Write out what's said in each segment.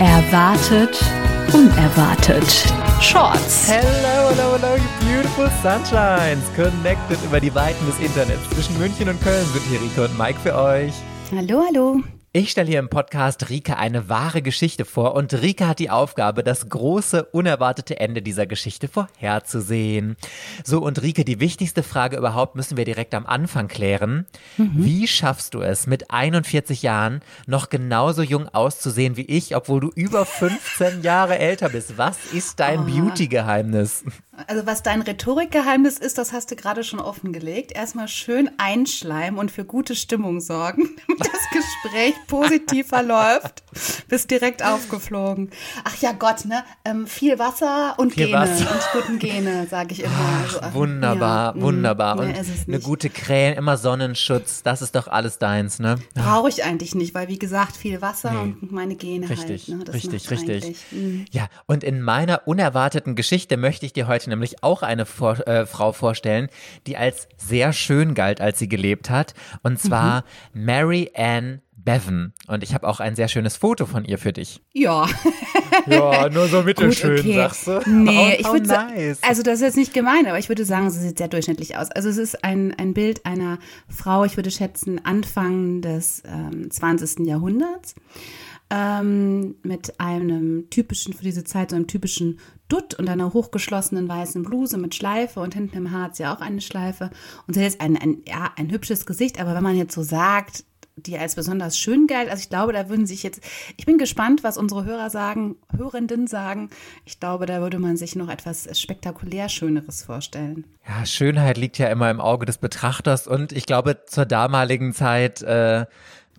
Erwartet, unerwartet. Shorts. Hello, hello, hello, you beautiful sunshines. Connected über die Weiten des Internets. Zwischen München und Köln sind hier Rico und Mike für euch. Hallo, hallo. Ich stelle hier im Podcast Rike eine wahre Geschichte vor und Rike hat die Aufgabe, das große, unerwartete Ende dieser Geschichte vorherzusehen. So, und Rike, die wichtigste Frage überhaupt müssen wir direkt am Anfang klären. Mhm. Wie schaffst du es, mit 41 Jahren noch genauso jung auszusehen wie ich, obwohl du über 15 Jahre älter bist? Was ist dein oh. Beauty-Geheimnis? Also was dein Rhetorikgeheimnis ist, das hast du gerade schon offengelegt. Erstmal schön einschleimen und für gute Stimmung sorgen, damit das Gespräch positiv verläuft. Bist direkt aufgeflogen. Ach ja Gott, ne? Ähm, viel Wasser und viel Gene Wasser. und guten Gene, sage ich immer. Ach, also, wunderbar, ja, wunderbar. Und eine gute Krähen, immer Sonnenschutz, das ist doch alles deins, ne? Brauche ich eigentlich nicht, weil wie gesagt, viel Wasser nee. und meine Gene richtig, halt. Ne? richtig, richtig. Mhm. Ja, und in meiner unerwarteten Geschichte möchte ich dir heute nämlich auch eine vor, äh, Frau vorstellen, die als sehr schön galt, als sie gelebt hat. Und zwar mhm. Mary Ann Bevan. Und ich habe auch ein sehr schönes Foto von ihr für dich. Ja. ja, nur so mittelschön, Gut, okay. sagst du. Nee, oh, ich würde nice. also das ist jetzt nicht gemein, aber ich würde sagen, sie sieht sehr durchschnittlich aus. Also es ist ein, ein Bild einer Frau, ich würde schätzen, Anfang des ähm, 20. Jahrhunderts ähm, mit einem typischen, für diese Zeit, so einem typischen Dutt und einer hochgeschlossenen weißen Bluse mit Schleife und hinten im hat sie auch eine Schleife. Und sie hat jetzt ein, ein, ja, ein hübsches Gesicht, aber wenn man jetzt so sagt, die als besonders schön galt. Also ich glaube, da würden sich jetzt, ich bin gespannt, was unsere Hörer sagen, Hörenden sagen. Ich glaube, da würde man sich noch etwas spektakulär Schöneres vorstellen. Ja, Schönheit liegt ja immer im Auge des Betrachters und ich glaube, zur damaligen Zeit äh,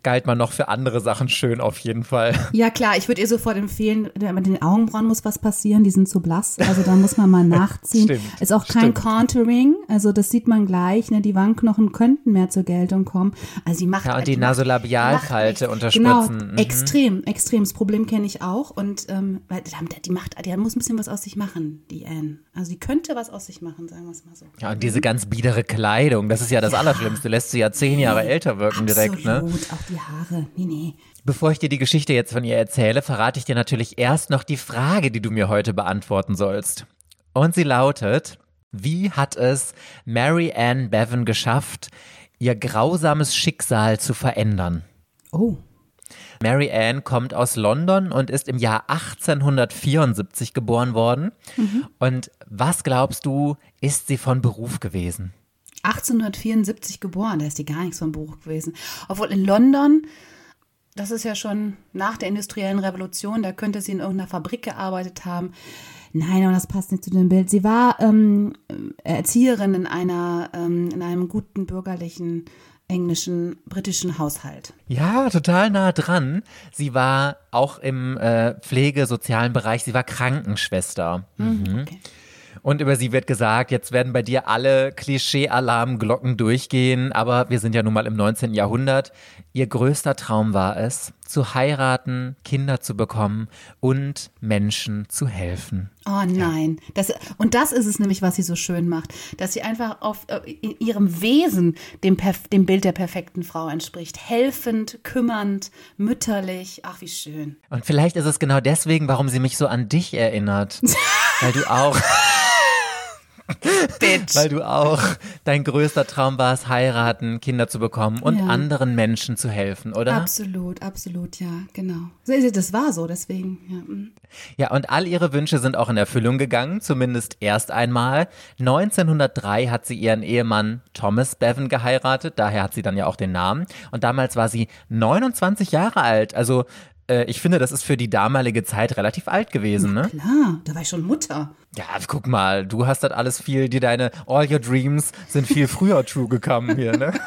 galt man noch für andere Sachen schön auf jeden Fall. Ja klar, ich würde ihr sofort empfehlen, mit den Augenbrauen muss was passieren, die sind zu blass, also da muss man mal nachziehen. stimmt, Ist auch kein stimmt. Contouring, also das sieht man gleich, ne, die Wangenknochen könnten mehr zur Geltung kommen. Also sie macht Ja, und die Nasolabialfalte unterspritzen. Genau, mhm. extrem, extrem. Das Problem kenne ich auch und ähm, weil die macht, die muss ein bisschen was aus sich machen, die Anne. Also die könnte was aus sich machen, sagen wir es mal so. Ja, und diese ganz biedere Kleidung, das ist ja das ja. Allerschlimmste, lässt sie ja zehn Jahre älter wirken Absolut, direkt, ne? Auch die Haare. Nee, nee. Bevor ich dir die Geschichte jetzt von ihr erzähle, verrate ich dir natürlich erst noch die Frage, die du mir heute beantworten sollst. Und sie lautet, wie hat es Mary Ann Bevan geschafft, ihr grausames Schicksal zu verändern? Oh. Mary Ann kommt aus London und ist im Jahr 1874 geboren worden. Mhm. Und was glaubst du, ist sie von Beruf gewesen? 1874 geboren, da ist die gar nichts vom Buch gewesen. Obwohl in London, das ist ja schon nach der industriellen Revolution, da könnte sie in irgendeiner Fabrik gearbeitet haben. Nein, aber das passt nicht zu dem Bild. Sie war ähm, Erzieherin in einer, ähm, in einem guten bürgerlichen englischen, britischen Haushalt. Ja, total nah dran. Sie war auch im äh, pflegesozialen Bereich, sie war Krankenschwester. Mhm. mhm. Okay. Und über sie wird gesagt, jetzt werden bei dir alle Klischee-Alarmglocken durchgehen, aber wir sind ja nun mal im 19. Jahrhundert. Ihr größter Traum war es, zu heiraten, Kinder zu bekommen und Menschen zu helfen. Oh nein. Das, und das ist es nämlich, was sie so schön macht, dass sie einfach auf äh, in ihrem Wesen dem, dem Bild der perfekten Frau entspricht. Helfend, kümmernd, mütterlich. Ach, wie schön. Und vielleicht ist es genau deswegen, warum sie mich so an dich erinnert. weil du auch. Bitch. Weil du auch dein größter Traum warst, heiraten, Kinder zu bekommen und ja. anderen Menschen zu helfen, oder? Absolut, absolut, ja, genau. Das war so, deswegen, ja. Mhm. Ja, und all ihre Wünsche sind auch in Erfüllung gegangen, zumindest erst einmal. 1903 hat sie ihren Ehemann Thomas Bevan geheiratet, daher hat sie dann ja auch den Namen. Und damals war sie 29 Jahre alt, also äh, ich finde, das ist für die damalige Zeit relativ alt gewesen, ne? Klar, da war ich schon Mutter. Ja, guck mal, du hast das alles viel, dir deine All Your Dreams sind viel früher true gekommen hier, ne?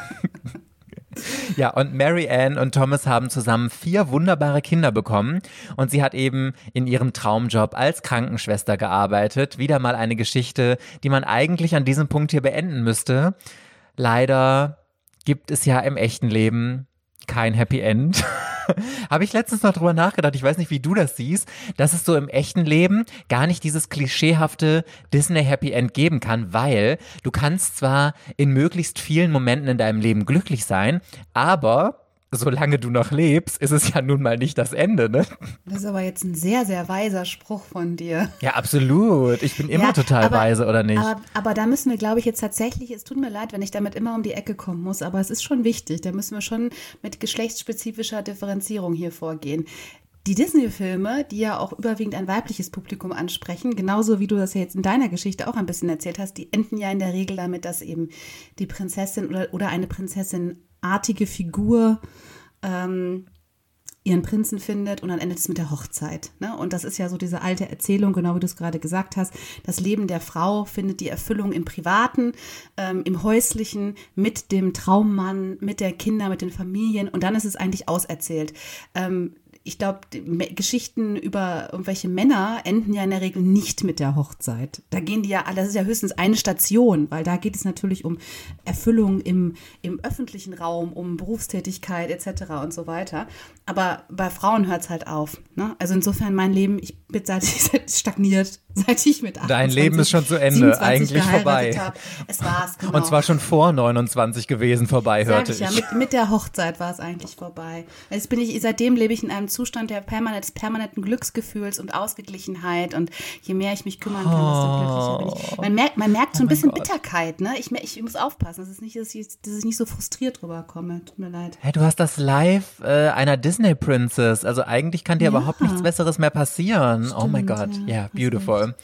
Ja, und Mary Ann und Thomas haben zusammen vier wunderbare Kinder bekommen und sie hat eben in ihrem Traumjob als Krankenschwester gearbeitet. Wieder mal eine Geschichte, die man eigentlich an diesem Punkt hier beenden müsste. Leider gibt es ja im echten Leben kein Happy End. Habe ich letztens noch drüber nachgedacht, ich weiß nicht, wie du das siehst, dass es so im echten Leben gar nicht dieses klischeehafte Disney Happy End geben kann, weil du kannst zwar in möglichst vielen Momenten in deinem Leben glücklich sein, aber solange du noch lebst, ist es ja nun mal nicht das Ende, ne? Das ist aber jetzt ein sehr, sehr weiser Spruch von dir. Ja, absolut. Ich bin immer ja, total aber, weise, oder nicht? Aber, aber, da müssen wir, glaube ich, jetzt tatsächlich, es tut mir leid, wenn ich damit immer um die Ecke kommen muss, aber es ist schon wichtig. Da müssen wir schon mit geschlechtsspezifischer Differenzierung hier vorgehen. Die Disney-Filme, die ja auch überwiegend ein weibliches Publikum ansprechen, genauso wie du das ja jetzt in deiner Geschichte auch ein bisschen erzählt hast, die enden ja in der Regel damit, dass eben die Prinzessin oder, oder eine Prinzessin-artige Figur ähm, ihren Prinzen findet und dann endet es mit der Hochzeit. Ne? Und das ist ja so diese alte Erzählung, genau wie du es gerade gesagt hast. Das Leben der Frau findet die Erfüllung im Privaten, ähm, im Häuslichen, mit dem Traummann, mit der Kinder, mit den Familien und dann ist es eigentlich auserzählt. Ähm, ich glaube, Geschichten über irgendwelche Männer enden ja in der Regel nicht mit der Hochzeit. Da gehen die ja, das ist ja höchstens eine Station, weil da geht es natürlich um Erfüllung im, im öffentlichen Raum, um Berufstätigkeit etc. und so weiter. Aber bei Frauen hört es halt auf. Ne? Also insofern mein Leben, ich bin seit ich stagniert, seit ich mit 28, Dein Leben ist schon zu Ende, eigentlich vorbei. Hab. Es war's, genau. Und zwar schon vor 29 gewesen vorbei, hörte ich. Ja, mit, mit der Hochzeit war es eigentlich vorbei. Jetzt bin ich, seitdem lebe ich in einem Zustand der permanent, des permanenten Glücksgefühls und Ausgeglichenheit. Und je mehr ich mich kümmern kann, desto glücklicher bin ich. Man merkt, man merkt so ein oh bisschen Gott. Bitterkeit, ne? Ich, ich, muss aufpassen, dass, es nicht, dass, ich, dass ich nicht so frustriert rüberkomme. Tut mir leid. Hey, du hast das Live äh, einer Disney Princess. Also eigentlich kann dir ja. überhaupt nichts Besseres mehr passieren. Stimmt, oh mein Gott. Ja, yeah, beautiful.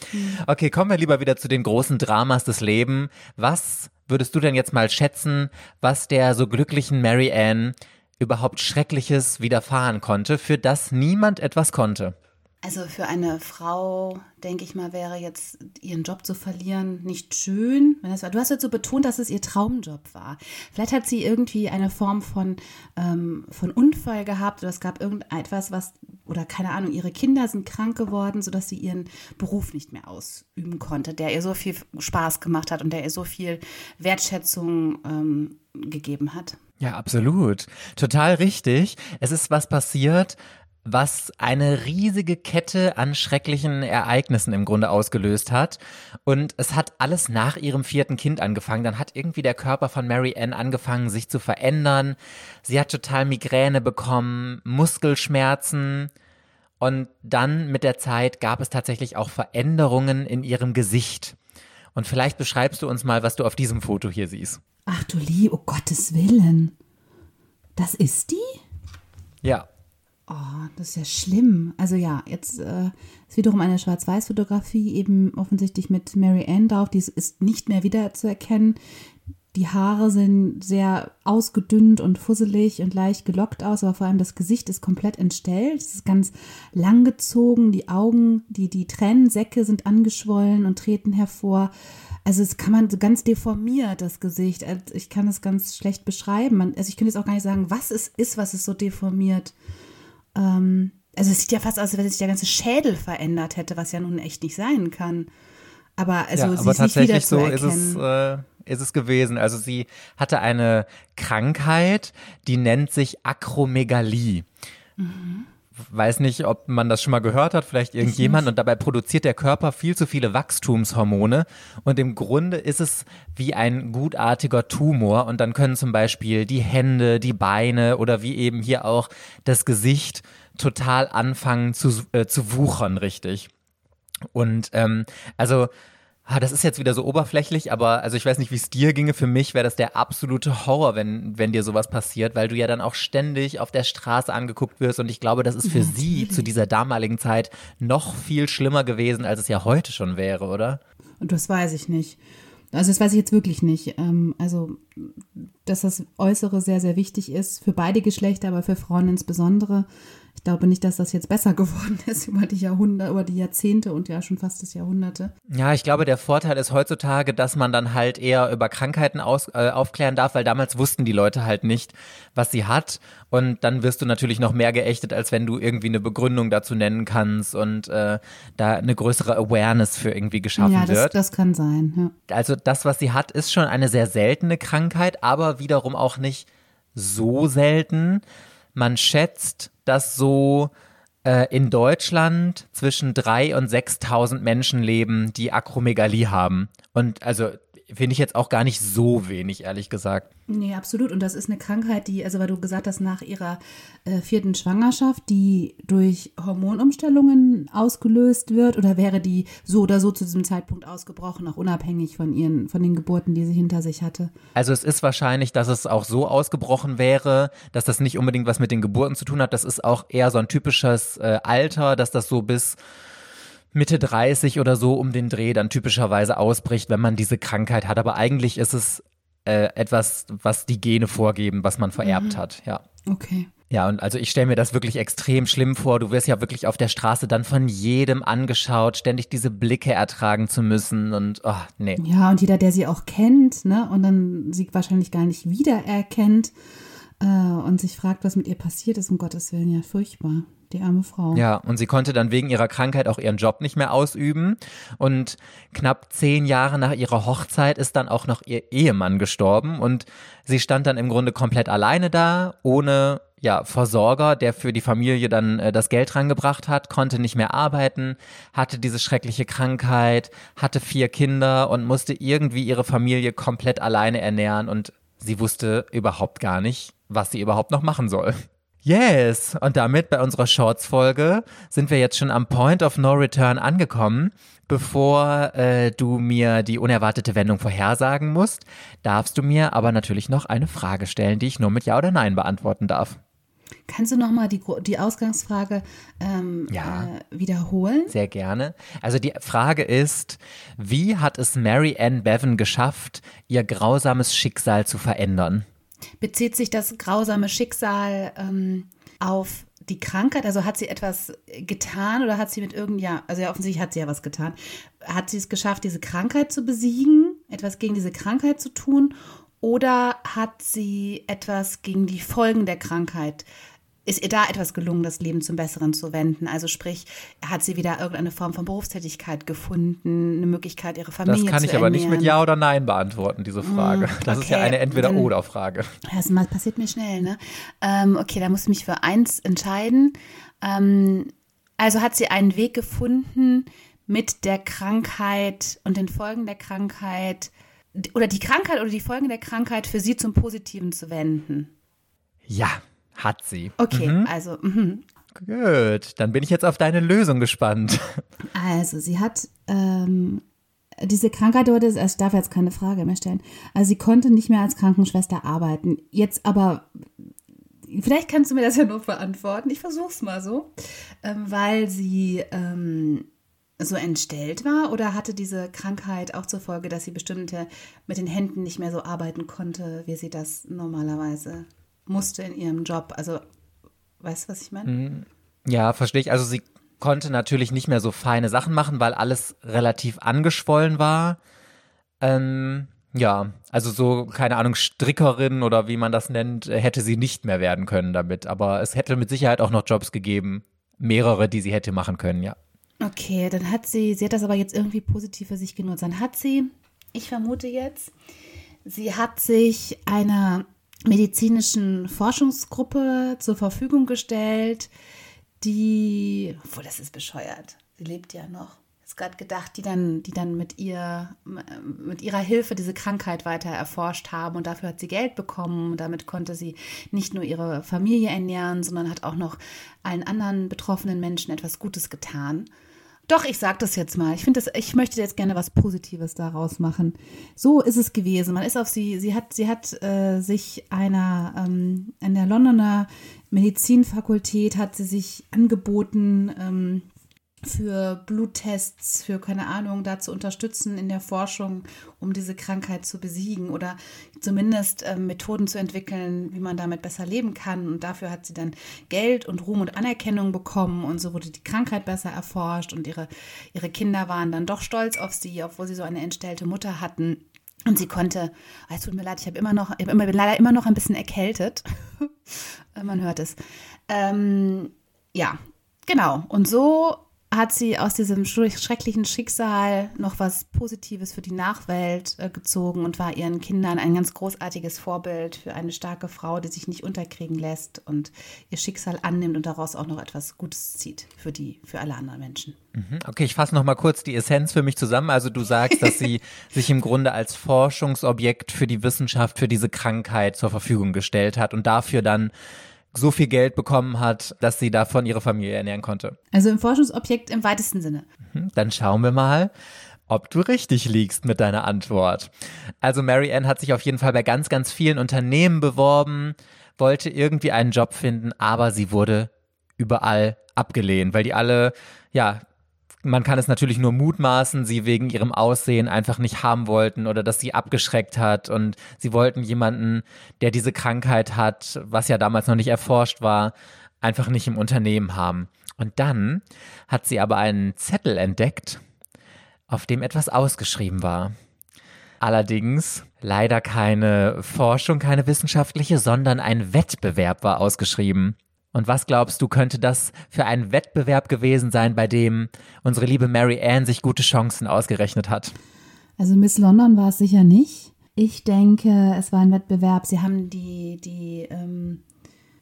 Okay, kommen wir lieber wieder zu den großen Dramas des Lebens. Was würdest du denn jetzt mal schätzen, was der so glücklichen Mary Ann überhaupt Schreckliches widerfahren konnte, für das niemand etwas konnte? Also für eine Frau, denke ich mal, wäre jetzt ihren Job zu verlieren nicht schön. Du hast jetzt so betont, dass es ihr Traumjob war. Vielleicht hat sie irgendwie eine Form von, ähm, von Unfall gehabt oder es gab irgendetwas, was, oder keine Ahnung, ihre Kinder sind krank geworden, sodass sie ihren Beruf nicht mehr ausüben konnte, der ihr so viel Spaß gemacht hat und der ihr so viel Wertschätzung ähm, gegeben hat. Ja, absolut. Total richtig. Es ist was passiert, was eine riesige Kette an schrecklichen Ereignissen im Grunde ausgelöst hat. Und es hat alles nach ihrem vierten Kind angefangen. Dann hat irgendwie der Körper von Mary Ann angefangen, sich zu verändern. Sie hat total Migräne bekommen, Muskelschmerzen. Und dann mit der Zeit gab es tatsächlich auch Veränderungen in ihrem Gesicht. Und vielleicht beschreibst du uns mal, was du auf diesem Foto hier siehst. Ach du Lie, oh Gottes Willen. Das ist die? Ja. Oh, das ist ja schlimm. Also ja, jetzt äh, ist wiederum eine Schwarz-Weiß-Fotografie, eben offensichtlich mit Mary Ann drauf. Die ist nicht mehr wiederzuerkennen. Die Haare sind sehr ausgedünnt und fusselig und leicht gelockt aus, aber vor allem das Gesicht ist komplett entstellt. Es ist ganz langgezogen. Die Augen, die, die Tränensäcke sind angeschwollen und treten hervor. Also es kann man so ganz deformiert, das Gesicht. Also ich kann es ganz schlecht beschreiben. Also ich könnte jetzt auch gar nicht sagen, was es ist, was es so deformiert ähm, also es sieht ja fast aus, als wenn sich der ganze Schädel verändert hätte, was ja nun echt nicht sein kann. Aber also ja, aber tatsächlich so ist es, äh, ist es gewesen. Also sie hatte eine Krankheit, die nennt sich Akromegalie. Mhm weiß nicht, ob man das schon mal gehört hat, vielleicht irgendjemand. Und dabei produziert der Körper viel zu viele Wachstumshormone. Und im Grunde ist es wie ein gutartiger Tumor. Und dann können zum Beispiel die Hände, die Beine oder wie eben hier auch das Gesicht total anfangen zu, äh, zu wuchern, richtig. Und ähm, also Ah, das ist jetzt wieder so oberflächlich, aber also ich weiß nicht, wie es dir ginge. Für mich wäre das der absolute Horror, wenn, wenn dir sowas passiert, weil du ja dann auch ständig auf der Straße angeguckt wirst. Und ich glaube, das ist für sie zu dieser damaligen Zeit noch viel schlimmer gewesen, als es ja heute schon wäre, oder? Und das weiß ich nicht. Also das weiß ich jetzt wirklich nicht. Ähm, also, dass das Äußere sehr, sehr wichtig ist für beide Geschlechter, aber für Frauen insbesondere ich glaube nicht, dass das jetzt besser geworden ist über die Jahrhunderte, über die Jahrzehnte und ja schon fast das Jahrhunderte. Ja, ich glaube, der Vorteil ist heutzutage, dass man dann halt eher über Krankheiten aus, äh, aufklären darf, weil damals wussten die Leute halt nicht, was sie hat. Und dann wirst du natürlich noch mehr geächtet, als wenn du irgendwie eine Begründung dazu nennen kannst und äh, da eine größere Awareness für irgendwie geschaffen ja, das, wird. das kann sein. Ja. Also das, was sie hat, ist schon eine sehr seltene Krankheit, aber wiederum auch nicht so selten. Man schätzt, dass so äh, in Deutschland zwischen drei und 6.000 Menschen leben, die Akromegalie haben. Und also finde ich jetzt auch gar nicht so wenig, ehrlich gesagt. Nee, absolut. Und das ist eine Krankheit, die, also weil du gesagt hast, nach ihrer äh, vierten Schwangerschaft, die durch Hormonumstellungen ausgelöst wird, oder wäre die so oder so zu diesem Zeitpunkt ausgebrochen, auch unabhängig von ihren, von den Geburten, die sie hinter sich hatte? Also es ist wahrscheinlich, dass es auch so ausgebrochen wäre, dass das nicht unbedingt was mit den Geburten zu tun hat. Das ist auch eher so ein typisches äh, Alter, dass das so bis Mitte 30 oder so um den Dreh dann typischerweise ausbricht, wenn man diese Krankheit hat. Aber eigentlich ist es äh, etwas, was die Gene vorgeben, was man vererbt mhm. hat, ja. Okay. Ja, und also ich stelle mir das wirklich extrem schlimm vor. Du wirst ja wirklich auf der Straße dann von jedem angeschaut, ständig diese Blicke ertragen zu müssen und oh, nee. Ja, und jeder, der sie auch kennt, ne, und dann sie wahrscheinlich gar nicht wiedererkennt äh, und sich fragt, was mit ihr passiert ist, um Gottes Willen, ja, furchtbar die arme Frau. Ja, und sie konnte dann wegen ihrer Krankheit auch ihren Job nicht mehr ausüben. Und knapp zehn Jahre nach ihrer Hochzeit ist dann auch noch ihr Ehemann gestorben. Und sie stand dann im Grunde komplett alleine da, ohne ja, Versorger, der für die Familie dann äh, das Geld rangebracht hat, konnte nicht mehr arbeiten, hatte diese schreckliche Krankheit, hatte vier Kinder und musste irgendwie ihre Familie komplett alleine ernähren und sie wusste überhaupt gar nicht, was sie überhaupt noch machen soll. Yes, und damit bei unserer Shorts-Folge sind wir jetzt schon am Point of No Return angekommen. Bevor äh, du mir die unerwartete Wendung vorhersagen musst, darfst du mir aber natürlich noch eine Frage stellen, die ich nur mit Ja oder Nein beantworten darf. Kannst du nochmal die, die Ausgangsfrage ähm, ja, äh, wiederholen? Sehr gerne. Also die Frage ist, wie hat es Mary Ann Bevan geschafft, ihr grausames Schicksal zu verändern? Bezieht sich das grausame Schicksal ähm, auf die Krankheit? Also hat sie etwas getan oder hat sie mit irgendeinem, ja, also ja, offensichtlich hat sie ja was getan. Hat sie es geschafft, diese Krankheit zu besiegen, etwas gegen diese Krankheit zu tun? Oder hat sie etwas gegen die Folgen der Krankheit ist ihr da etwas gelungen, das Leben zum Besseren zu wenden? Also sprich, hat sie wieder irgendeine Form von Berufstätigkeit gefunden, eine Möglichkeit, ihre Familie zu Das kann ich aber nicht mit Ja oder Nein beantworten, diese Frage. Mm, das okay. ist ja eine Entweder-Oder-Frage. Das passiert mir schnell, ne? Ähm, okay, da muss ich mich für eins entscheiden. Ähm, also hat sie einen Weg gefunden, mit der Krankheit und den Folgen der Krankheit oder die Krankheit oder die Folgen der Krankheit für sie zum Positiven zu wenden? Ja, hat sie. Okay, mhm. also. Mh. Gut, dann bin ich jetzt auf deine Lösung gespannt. Also, sie hat ähm, diese Krankheit dort ist, also ich darf jetzt keine Frage mehr stellen. Also, sie konnte nicht mehr als Krankenschwester arbeiten. Jetzt aber, vielleicht kannst du mir das ja nur beantworten. Ich versuche es mal so. Ähm, weil sie ähm, so entstellt war oder hatte diese Krankheit auch zur Folge, dass sie bestimmte mit den Händen nicht mehr so arbeiten konnte, wie sie das normalerweise musste in ihrem Job. Also, weißt du, was ich meine? Mhm. Ja, verstehe ich. Also sie konnte natürlich nicht mehr so feine Sachen machen, weil alles relativ angeschwollen war. Ähm, ja, also so, keine Ahnung, Strickerin oder wie man das nennt, hätte sie nicht mehr werden können damit. Aber es hätte mit Sicherheit auch noch Jobs gegeben, mehrere, die sie hätte machen können, ja. Okay, dann hat sie, sie hat das aber jetzt irgendwie positiv für sich genutzt. Dann hat sie, ich vermute jetzt, sie hat sich einer medizinischen Forschungsgruppe zur Verfügung gestellt, die, obwohl das ist bescheuert, sie lebt ja noch. Ist gerade gedacht, die dann, die dann mit ihr, mit ihrer Hilfe diese Krankheit weiter erforscht haben und dafür hat sie Geld bekommen. Und damit konnte sie nicht nur ihre Familie ernähren, sondern hat auch noch allen anderen betroffenen Menschen etwas Gutes getan. Doch, ich sage das jetzt mal. Ich finde das, ich möchte jetzt gerne was Positives daraus machen. So ist es gewesen. Man ist auf sie, sie hat, sie hat äh, sich einer ähm, an der Londoner Medizinfakultät hat sie sich angeboten, ähm, für Bluttests, für keine Ahnung, da zu unterstützen in der Forschung, um diese Krankheit zu besiegen oder zumindest äh, Methoden zu entwickeln, wie man damit besser leben kann. Und dafür hat sie dann Geld und Ruhm und Anerkennung bekommen und so wurde die Krankheit besser erforscht und ihre, ihre Kinder waren dann doch stolz auf sie, obwohl sie so eine entstellte Mutter hatten. Und sie konnte, oh, es tut mir leid, ich habe immer noch, ich bin leider immer noch ein bisschen erkältet. Man hört es. Ähm, ja, genau. Und so hat sie aus diesem schrecklichen Schicksal noch was Positives für die Nachwelt äh, gezogen und war ihren Kindern ein ganz großartiges Vorbild für eine starke Frau, die sich nicht unterkriegen lässt und ihr Schicksal annimmt und daraus auch noch etwas Gutes zieht für die, für alle anderen Menschen. Mhm. Okay, ich fasse noch mal kurz die Essenz für mich zusammen. Also du sagst, dass sie sich im Grunde als Forschungsobjekt für die Wissenschaft, für diese Krankheit zur Verfügung gestellt hat und dafür dann so viel Geld bekommen hat, dass sie davon ihre Familie ernähren konnte. Also im Forschungsobjekt im weitesten Sinne. Mhm, dann schauen wir mal, ob du richtig liegst mit deiner Antwort. Also Mary Ann hat sich auf jeden Fall bei ganz, ganz vielen Unternehmen beworben, wollte irgendwie einen Job finden, aber sie wurde überall abgelehnt, weil die alle, ja, man kann es natürlich nur mutmaßen, sie wegen ihrem Aussehen einfach nicht haben wollten oder dass sie abgeschreckt hat und sie wollten jemanden, der diese Krankheit hat, was ja damals noch nicht erforscht war, einfach nicht im Unternehmen haben. Und dann hat sie aber einen Zettel entdeckt, auf dem etwas ausgeschrieben war. Allerdings leider keine Forschung, keine wissenschaftliche, sondern ein Wettbewerb war ausgeschrieben. Und was glaubst du, könnte das für ein Wettbewerb gewesen sein, bei dem unsere liebe Mary Ann sich gute Chancen ausgerechnet hat? Also Miss London war es sicher nicht. Ich denke, es war ein Wettbewerb. Sie haben die, die ähm,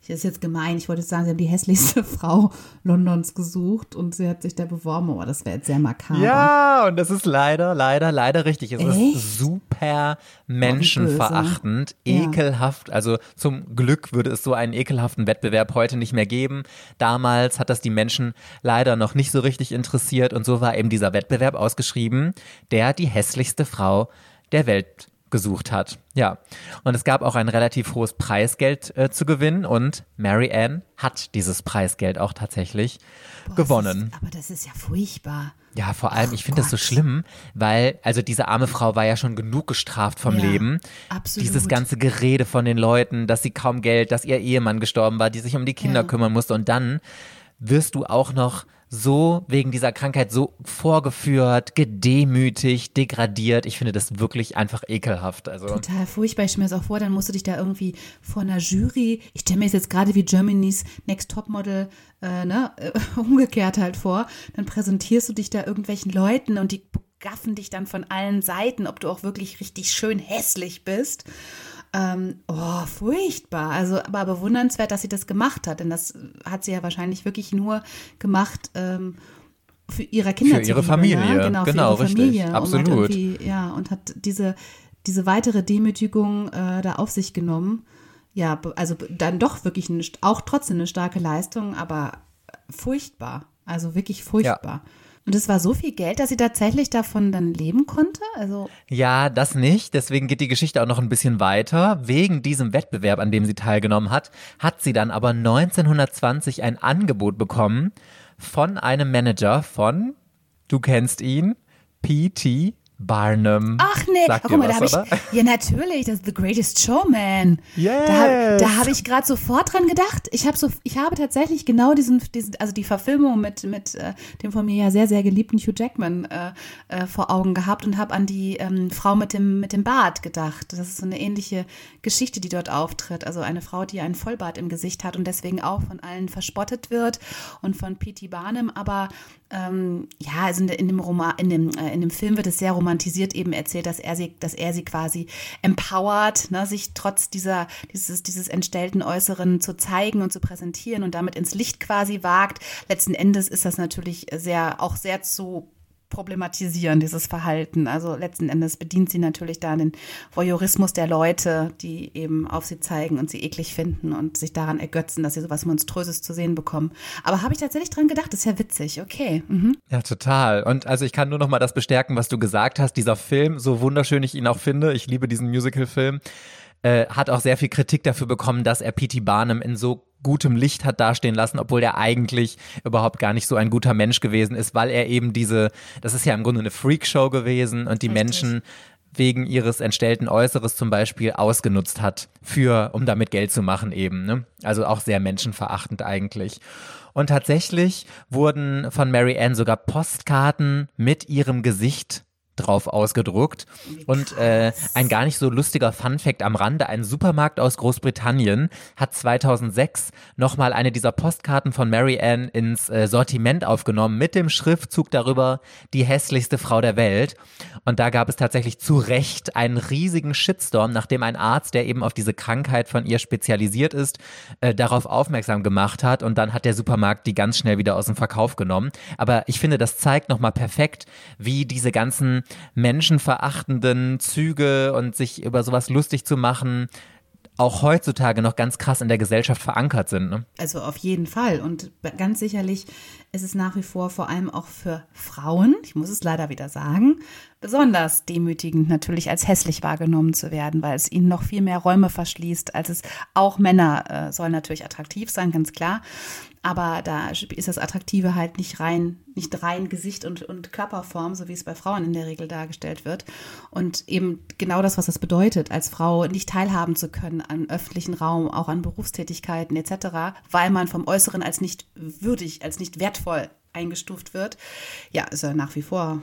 das ist jetzt gemein, ich wollte sagen, sie haben die hässlichste Frau Londons gesucht und sie hat sich da beworben, aber das wäre jetzt sehr makaber. Ja, und das ist leider, leider, leider richtig. Es Echt? ist super menschenverachtend, oh, ekelhaft. Also zum Glück würde es so einen ekelhaften Wettbewerb heute nicht mehr geben. Damals hat das die Menschen leider noch nicht so richtig interessiert und so war eben dieser Wettbewerb ausgeschrieben, der die hässlichste Frau der Welt gesucht hat. Ja. Und es gab auch ein relativ hohes Preisgeld äh, zu gewinnen und Mary Ann hat dieses Preisgeld auch tatsächlich Boah, gewonnen. Ist, aber das ist ja furchtbar. Ja, vor allem, oh ich finde das so schlimm, weil, also diese arme Frau war ja schon genug gestraft vom ja, Leben. Absolut. Dieses ganze Gerede von den Leuten, dass sie kaum Geld, dass ihr Ehemann gestorben war, die sich um die Kinder ja. kümmern musste und dann wirst du auch noch so wegen dieser Krankheit so vorgeführt, gedemütigt, degradiert. Ich finde das wirklich einfach ekelhaft. Also Total furchtbar. Ich stelle mir das auch vor, dann musst du dich da irgendwie vor einer Jury, ich stelle mir jetzt gerade wie Germany's Next Topmodel äh, ne, umgekehrt halt vor, dann präsentierst du dich da irgendwelchen Leuten und die gaffen dich dann von allen Seiten, ob du auch wirklich richtig schön hässlich bist. Ähm, oh, furchtbar. Also, aber bewundernswert, dass sie das gemacht hat, denn das hat sie ja wahrscheinlich wirklich nur gemacht, ähm, für ihre Kinder für ihre Familie, ne? genau, genau für ihre richtig, Familie. absolut. Und ja, und hat diese, diese weitere Demütigung äh, da auf sich genommen. Ja, also dann doch wirklich eine, auch trotzdem eine starke Leistung, aber furchtbar. Also wirklich furchtbar. Ja. Und es war so viel Geld, dass sie tatsächlich davon dann leben konnte? Also ja, das nicht. Deswegen geht die Geschichte auch noch ein bisschen weiter. Wegen diesem Wettbewerb, an dem sie teilgenommen hat, hat sie dann aber 1920 ein Angebot bekommen von einem Manager von, du kennst ihn, P.T. Barnum. Ach nee, Sagt guck mal, da habe ich. Ja, natürlich, das ist The Greatest Showman. Yes. Da, da habe ich gerade sofort dran gedacht. Ich habe so, ich habe tatsächlich genau diesen, diesen also die Verfilmung mit, mit äh, dem von mir ja sehr, sehr geliebten Hugh Jackman äh, äh, vor Augen gehabt und habe an die ähm, Frau mit dem, mit dem Bart gedacht. Das ist so eine ähnliche Geschichte, die dort auftritt. Also eine Frau, die einen Vollbart im Gesicht hat und deswegen auch von allen verspottet wird und von P.T. Barnum, aber ähm, ja, also in, dem Roman, in dem, äh, in dem Film wird es sehr romantisiert eben erzählt, dass er sie, dass er sie quasi empowert, ne, sich trotz dieser, dieses, dieses entstellten Äußeren zu zeigen und zu präsentieren und damit ins Licht quasi wagt. Letzten Endes ist das natürlich sehr, auch sehr zu problematisieren, dieses Verhalten. Also letzten Endes bedient sie natürlich da den Voyeurismus der Leute, die eben auf sie zeigen und sie eklig finden und sich daran ergötzen, dass sie sowas Monströses zu sehen bekommen. Aber habe ich tatsächlich dran gedacht, ist ja witzig, okay. Mhm. Ja, total. Und also ich kann nur noch mal das bestärken, was du gesagt hast. Dieser Film, so wunderschön ich ihn auch finde, ich liebe diesen Musical-Film, äh, hat auch sehr viel Kritik dafür bekommen, dass er P.T. Barnum in so gutem Licht hat dastehen lassen, obwohl er eigentlich überhaupt gar nicht so ein guter Mensch gewesen ist, weil er eben diese, das ist ja im Grunde eine Freakshow gewesen und die Richtig. Menschen wegen ihres entstellten Äußeres zum Beispiel ausgenutzt hat, für, um damit Geld zu machen eben. Ne? Also auch sehr menschenverachtend eigentlich. Und tatsächlich wurden von Mary Ann sogar Postkarten mit ihrem Gesicht drauf ausgedruckt. Und äh, ein gar nicht so lustiger Funfact am Rande, ein Supermarkt aus Großbritannien hat 2006 nochmal eine dieser Postkarten von Mary Ann ins äh, Sortiment aufgenommen mit dem Schriftzug darüber, die hässlichste Frau der Welt. Und da gab es tatsächlich zu Recht einen riesigen Shitstorm, nachdem ein Arzt, der eben auf diese Krankheit von ihr spezialisiert ist, äh, darauf aufmerksam gemacht hat. Und dann hat der Supermarkt die ganz schnell wieder aus dem Verkauf genommen. Aber ich finde, das zeigt nochmal perfekt, wie diese ganzen menschenverachtenden Züge und sich über sowas lustig zu machen, auch heutzutage noch ganz krass in der Gesellschaft verankert sind. Ne? Also auf jeden Fall. Und ganz sicherlich ist es nach wie vor vor allem auch für Frauen, ich muss es leider wieder sagen, besonders demütigend natürlich als hässlich wahrgenommen zu werden, weil es ihnen noch viel mehr Räume verschließt, als es auch Männer äh, sollen natürlich attraktiv sein, ganz klar. Aber da ist das Attraktive halt nicht rein, nicht rein Gesicht und, und Körperform, so wie es bei Frauen in der Regel dargestellt wird. Und eben genau das, was das bedeutet, als Frau nicht teilhaben zu können an öffentlichen Raum, auch an Berufstätigkeiten etc., weil man vom Äußeren als nicht würdig, als nicht wertvoll eingestuft wird. Ja, ist er nach wie vor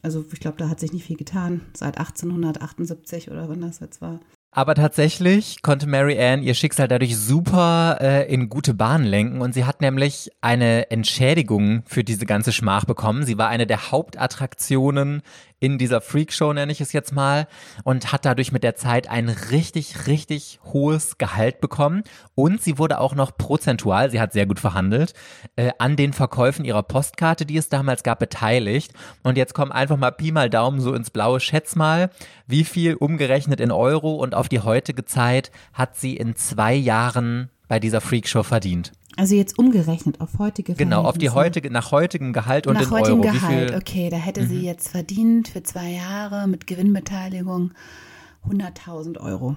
also ich glaube, da hat sich nicht viel getan seit 1878 oder wann das jetzt war. Aber tatsächlich konnte Mary Ann ihr Schicksal dadurch super äh, in gute Bahnen lenken und sie hat nämlich eine Entschädigung für diese ganze Schmach bekommen. Sie war eine der Hauptattraktionen in dieser Freakshow, nenne ich es jetzt mal, und hat dadurch mit der Zeit ein richtig, richtig hohes Gehalt bekommen. Und sie wurde auch noch prozentual, sie hat sehr gut verhandelt, äh, an den Verkäufen ihrer Postkarte, die es damals gab, beteiligt. Und jetzt kommen einfach mal Pi mal Daumen so ins Blaue. Schätz mal, wie viel umgerechnet in Euro und auf die heutige Zeit hat sie in zwei Jahren bei dieser Freakshow verdient? Also jetzt umgerechnet auf heutige Genau, auf die heutige, nach heutigem Gehalt und nach in heutigem Euro. Gehalt, okay, da hätte mhm. sie jetzt verdient für zwei Jahre mit Gewinnbeteiligung 100.000 Euro.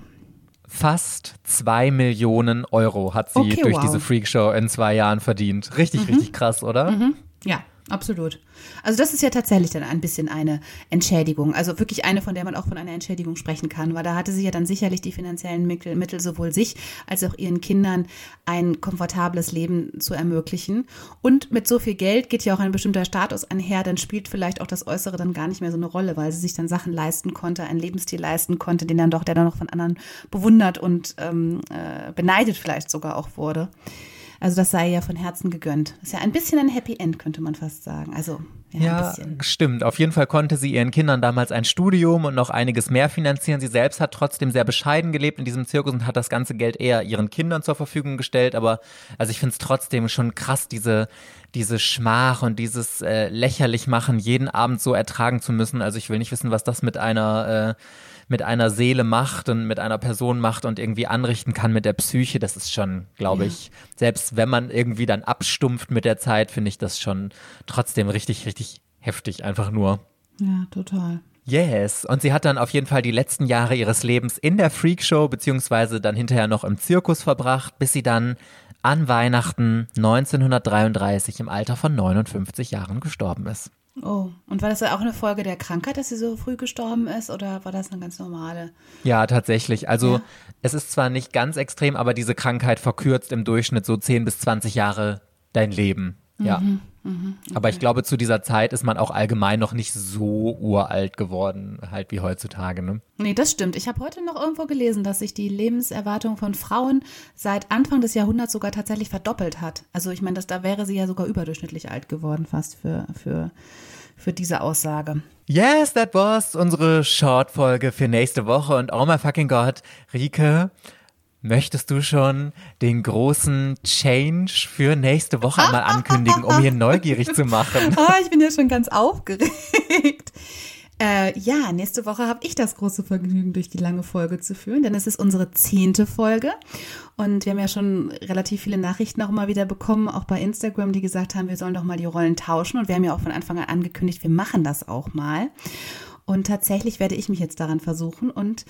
Fast zwei Millionen Euro hat sie okay, durch wow. diese Freakshow in zwei Jahren verdient. Richtig, mhm. richtig krass, oder? Mhm. Ja, absolut. Also das ist ja tatsächlich dann ein bisschen eine Entschädigung. Also wirklich eine, von der man auch von einer Entschädigung sprechen kann, weil da hatte sie ja dann sicherlich die finanziellen Mittel, Mittel sowohl sich als auch ihren Kindern ein komfortables Leben zu ermöglichen. Und mit so viel Geld geht ja auch ein bestimmter Status einher, dann spielt vielleicht auch das Äußere dann gar nicht mehr so eine Rolle, weil sie sich dann Sachen leisten konnte, einen Lebensstil leisten konnte, den dann doch, der dann noch von anderen bewundert und ähm, äh, beneidet vielleicht sogar auch wurde. Also das sei ja von Herzen gegönnt. Das ist ja ein bisschen ein Happy End, könnte man fast sagen. Also ja, ja stimmt. Auf jeden Fall konnte sie ihren Kindern damals ein Studium und noch einiges mehr finanzieren. Sie selbst hat trotzdem sehr bescheiden gelebt in diesem Zirkus und hat das ganze Geld eher ihren Kindern zur Verfügung gestellt. Aber also ich finde es trotzdem schon krass, diese diese Schmach und dieses äh, lächerlich machen, jeden Abend so ertragen zu müssen. Also ich will nicht wissen, was das mit einer äh, mit einer Seele macht und mit einer Person macht und irgendwie anrichten kann mit der Psyche, das ist schon, glaube ja. ich, selbst wenn man irgendwie dann abstumpft mit der Zeit, finde ich das schon trotzdem richtig, richtig heftig, einfach nur. Ja, total. Yes. Und sie hat dann auf jeden Fall die letzten Jahre ihres Lebens in der Freakshow beziehungsweise dann hinterher noch im Zirkus verbracht, bis sie dann an Weihnachten 1933 im Alter von 59 Jahren gestorben ist. Oh, und war das auch eine Folge der Krankheit, dass sie so früh gestorben ist oder war das eine ganz normale? Ja, tatsächlich. Also ja. es ist zwar nicht ganz extrem, aber diese Krankheit verkürzt im Durchschnitt so 10 bis 20 Jahre dein Leben. Ja. Mhm, mh, okay. Aber ich glaube, zu dieser Zeit ist man auch allgemein noch nicht so uralt geworden, halt wie heutzutage. Ne? Nee, das stimmt. Ich habe heute noch irgendwo gelesen, dass sich die Lebenserwartung von Frauen seit Anfang des Jahrhunderts sogar tatsächlich verdoppelt hat. Also ich meine, da wäre sie ja sogar überdurchschnittlich alt geworden, fast für, für, für diese Aussage. Yes, that was unsere Short-Folge für nächste Woche. Und oh my fucking God, Rike, Möchtest du schon den großen Change für nächste Woche einmal ankündigen, um hier neugierig zu machen? Oh, ich bin ja schon ganz aufgeregt. Äh, ja, nächste Woche habe ich das große Vergnügen, durch die lange Folge zu führen, denn es ist unsere zehnte Folge. Und wir haben ja schon relativ viele Nachrichten auch mal wieder bekommen, auch bei Instagram, die gesagt haben, wir sollen doch mal die Rollen tauschen. Und wir haben ja auch von Anfang an angekündigt, wir machen das auch mal. Und tatsächlich werde ich mich jetzt daran versuchen und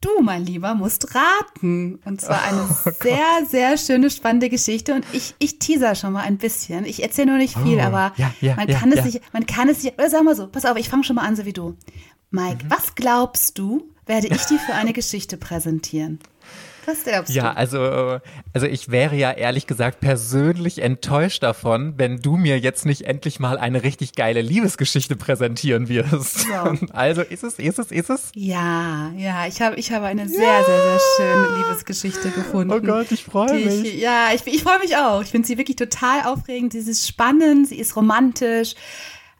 du, mein Lieber, musst raten. Und zwar eine oh sehr, sehr schöne, spannende Geschichte. Und ich, ich teaser schon mal ein bisschen. Ich erzähle nur nicht viel, oh, aber ja, ja, man kann ja, es sich, man kann es sich, oder sag mal so, pass auf, ich fange schon mal an, so wie du. Mike, mhm. was glaubst du, werde ich dir für eine Geschichte präsentieren? Was glaubst ja, du? also, also ich wäre ja ehrlich gesagt persönlich enttäuscht davon, wenn du mir jetzt nicht endlich mal eine richtig geile Liebesgeschichte präsentieren wirst. So. Also ist es, ist es, ist es? Ja, ja, ich habe ich habe eine sehr, ja. sehr, sehr schöne Liebesgeschichte gefunden. Oh Gott, ich freue mich. Ich, ja, ich, ich freue mich auch. Ich finde sie wirklich total aufregend. Sie ist spannend, sie ist romantisch.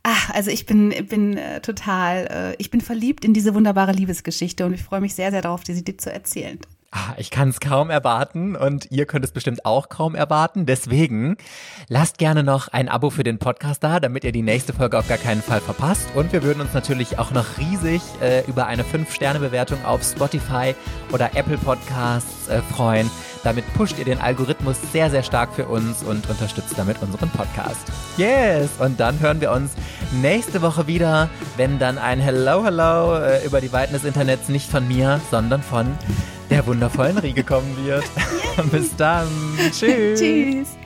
Ach, also ich bin, bin äh, total, äh, ich bin verliebt in diese wunderbare Liebesgeschichte und ich freue mich sehr, sehr darauf, diese dir zu erzählen. Ah, ich kann es kaum erwarten und ihr könnt es bestimmt auch kaum erwarten. Deswegen lasst gerne noch ein Abo für den Podcast da, damit ihr die nächste Folge auf gar keinen Fall verpasst. Und wir würden uns natürlich auch noch riesig äh, über eine 5-Sterne-Bewertung auf Spotify oder Apple Podcasts äh, freuen. Damit pusht ihr den Algorithmus sehr, sehr stark für uns und unterstützt damit unseren Podcast. Yes! Und dann hören wir uns nächste Woche wieder, wenn dann ein Hello, Hello äh, über die Weiten des Internets nicht von mir, sondern von der wundervollen Riege kommen wird. Bis dann. Tschüss. Tschüss.